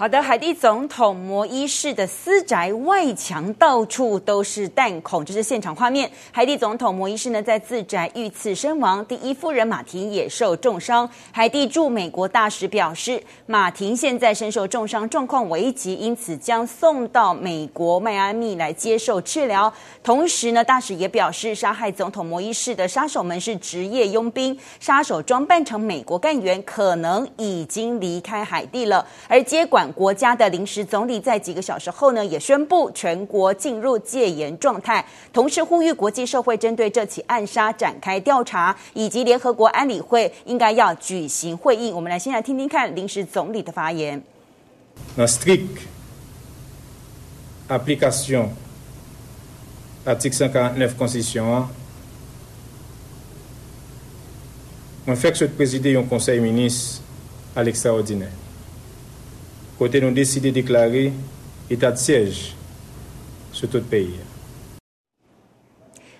好的，海地总统摩伊士的私宅外墙到处都是弹孔，这是现场画面。海地总统摩伊士呢在自宅遇刺身亡，第一夫人马婷也受重伤。海地驻美国大使表示，马婷现在身受重伤，状况危急，因此将送到美国迈阿密来接受治疗。同时呢，大使也表示，杀害总统摩伊士的杀手们是职业佣兵，杀手装扮成美国干员，可能已经离开海地了，而接管。国家的临时总理在几个小时后呢，也宣布全国进入戒严状态，同时呼吁国际社会针对这起暗杀展开调查，以及联合国安理会应该要举行会议。我们来先来听听看临时总理的发言。côté nous décidé de déclarer état de siège sur tout le pays.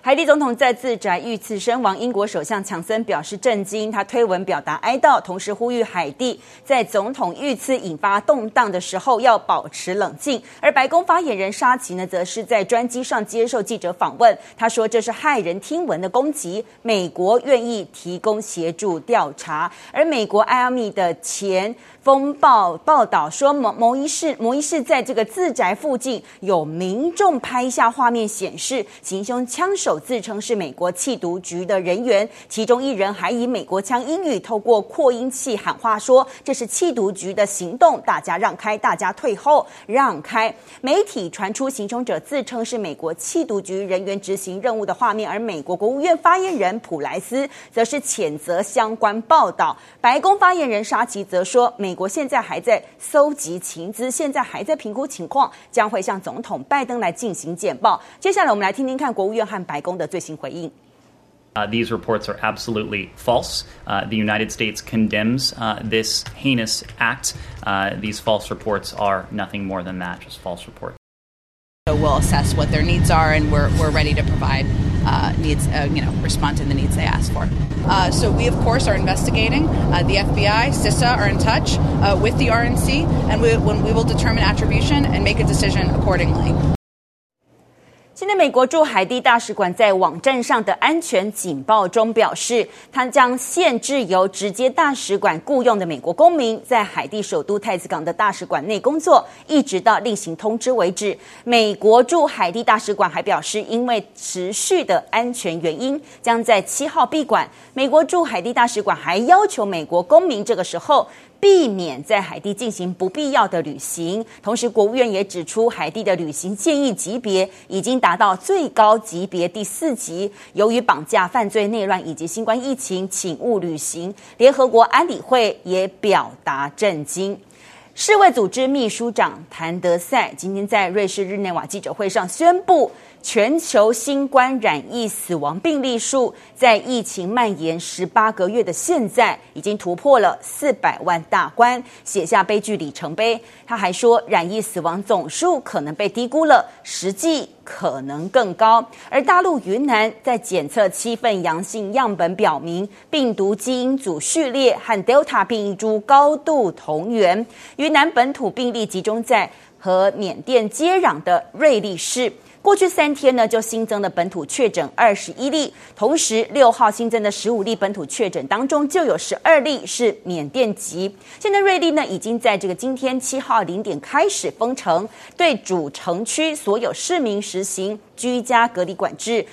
海地总统在自宅遇刺身亡，英国首相强森表示震惊，他推文表达哀悼，同时呼吁海地在总统遇刺引发动荡的时候要保持冷静。而白宫发言人沙奇呢，则是在专机上接受记者访问，他说这是骇人听闻的攻击，美国愿意提供协助调查。而美国艾阿密的前风暴报道说，摩摩伊士摩伊士在这个自宅附近有民众拍下画面，显示行凶枪手自称是美国缉毒局的人员，其中一人还以美国腔英语透过扩音器喊话说：“这是缉毒局的行动，大家让开，大家退后，让开。”媒体传出行凶者自称是美国缉毒局人员执行任务的画面，而美国国务院发言人普莱斯则是谴责相关报道。白宫发言人沙奇则说：“。”美国现在还在搜集情资，现在还在评估情况，将会向总统拜登来进行简报。接下来，我们来听听看国务院和白宫的最新回应。Uh, these reports are absolutely false. Uh, the United States condemns uh, this heinous act. Uh, these false reports are nothing more than that, just false reports. So we'll assess what their needs are, and we're, we're ready to provide uh, needs, uh, you know, respond to the needs they ask for. Uh, so we, of course, are investigating. Uh, the FBI, CISA are in touch uh, with the RNC, and we, when we will determine attribution and make a decision accordingly. 现在，美国驻海地大使馆在网站上的安全警报中表示，它将限制由直接大使馆雇佣的美国公民在海地首都太子港的大使馆内工作，一直到另行通知为止。美国驻海地大使馆还表示，因为持续的安全原因，将在七号闭馆。美国驻海地大使馆还要求美国公民这个时候。避免在海地进行不必要的旅行。同时，国务院也指出，海地的旅行建议级别已经达到最高级别第四级。由于绑架犯罪、内乱以及新冠疫情，请勿旅行。联合国安理会也表达震惊。世卫组织秘书长谭德赛今天在瑞士日内瓦记者会上宣布。全球新冠染疫死亡病例数在疫情蔓延十八个月的现在，已经突破了四百万大关，写下悲剧里程碑。他还说，染疫死亡总数可能被低估了，实际可能更高。而大陆云南在检测七份阳性样本，表明病毒基因组序列和 Delta 变异株高度同源。云南本土病例集中在和缅甸接壤的瑞丽市。过去三天呢，就新增了本土确诊二十一例，同时六号新增的十五例本土确诊当中，就有十二例是缅甸籍。现在瑞丽呢，已经在这个今天七号零点开始封城，对主城区所有市民实行居家隔离管制，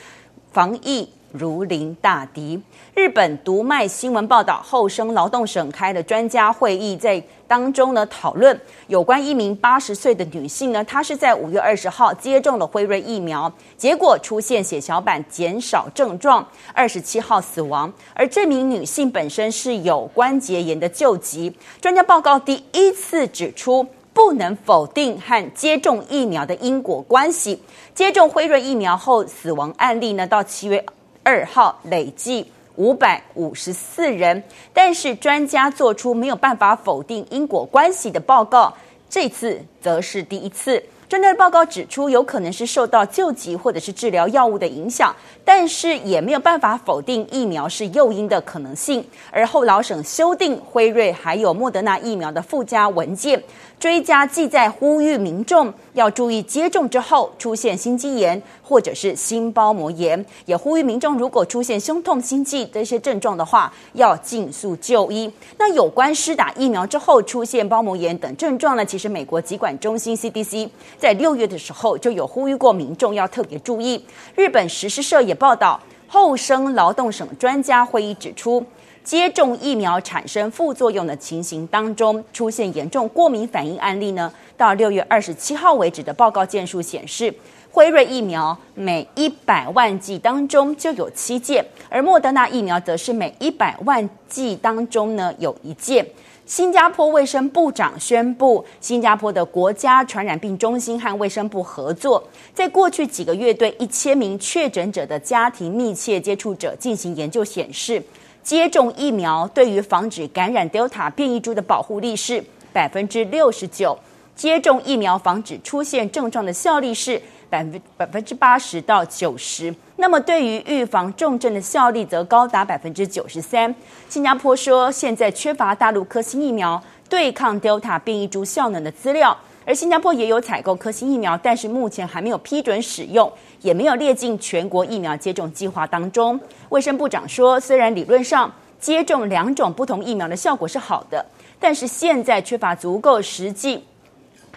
防疫如临大敌。日本读卖新闻报道，厚生劳动省开了专家会议，在当中呢讨论有关一名八十岁的女性呢，她是在五月二十号接种了辉瑞疫苗，结果出现血小板减少症状，二十七号死亡。而这名女性本身是有关节炎的旧疾。专家报告第一次指出，不能否定和接种疫苗的因果关系。接种辉瑞疫苗后死亡案例呢，到七月二号累计。五百五十四人，但是专家做出没有办法否定因果关系的报告，这次则是第一次。专家报告指出，有可能是受到救急或者是治疗药物的影响，但是也没有办法否定疫苗是诱因的可能性。而后劳省修订辉瑞还有莫德纳疫苗的附加文件，追加记载呼吁民众要注意接种之后出现心肌炎或者是心包膜炎，也呼吁民众如果出现胸痛、心悸这些症状的话，要尽速就医。那有关施打疫苗之后出现包膜炎等症状呢？其实美国疾管中心 CDC。在六月的时候就有呼吁过民众要特别注意。日本时事社也报道，厚生劳动省专家会议指出，接种疫苗产生副作用的情形当中，出现严重过敏反应案例呢，到六月二十七号为止的报告件数显示，辉瑞疫苗每一百万剂当中就有七件，而莫德纳疫苗则是每一百万剂当中呢有一件。新加坡卫生部长宣布，新加坡的国家传染病中心和卫生部合作，在过去几个月对一千名确诊者的家庭密切接触者进行研究，显示接种疫苗对于防止感染 Delta 变异株的保护力是百分之六十九，接种疫苗防止出现症状的效力是百分百分之八十到九十。那么，对于预防重症的效力则高达百分之九十三。新加坡说，现在缺乏大陆科兴疫苗对抗 Delta 变异株效能的资料，而新加坡也有采购科兴疫苗，但是目前还没有批准使用，也没有列进全国疫苗接种计划当中。卫生部长说，虽然理论上接种两种不同疫苗的效果是好的，但是现在缺乏足够实际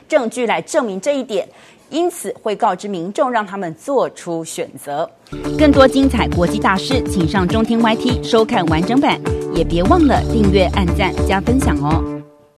证据来证明这一点。因此会告知民众，让他们做出选择。更多精彩国际大师，请上中天 YT 收看完整版，也别忘了订阅、按赞、加分享哦。